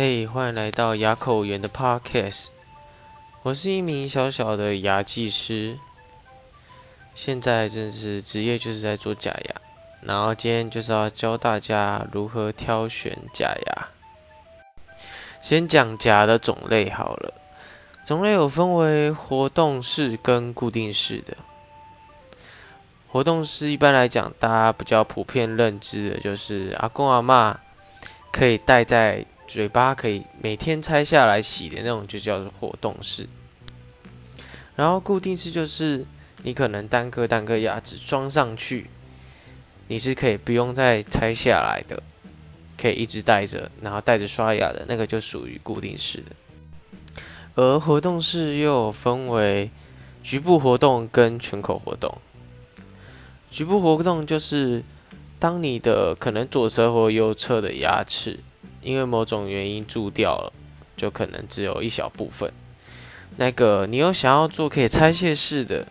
嘿，欢迎来到牙口园的 Podcast。我是一名小小的牙技师，现在正是职业就是在做假牙，然后今天就是要教大家如何挑选假牙。先讲假的种类好了，种类有分为活动式跟固定式的。活动式一般来讲，大家比较普遍认知的就是阿公阿妈可以戴在。嘴巴可以每天拆下来洗的那种，就叫做活动式。然后固定式就是你可能单颗单颗牙齿装上去，你是可以不用再拆下来的，可以一直戴着，然后带着刷牙的那个就属于固定式的。而活动式又分为局部活动跟全口活动。局部活动就是当你的可能左侧或右侧的牙齿。因为某种原因蛀掉了，就可能只有一小部分。那个你有想要做可以拆卸式的，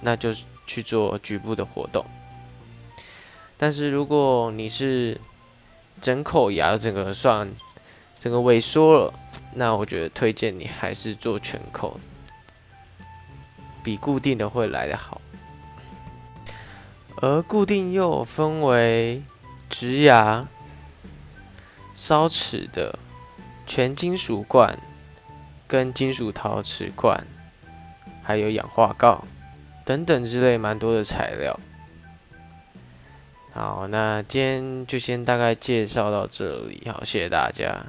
那就去做局部的活动。但是如果你是整口牙整个算整个萎缩了，那我觉得推荐你还是做全口，比固定的会来得好。而固定又分为植牙。烧瓷的全金属罐、跟金属陶瓷罐，还有氧化锆等等之类蛮多的材料。好，那今天就先大概介绍到这里，好，谢谢大家。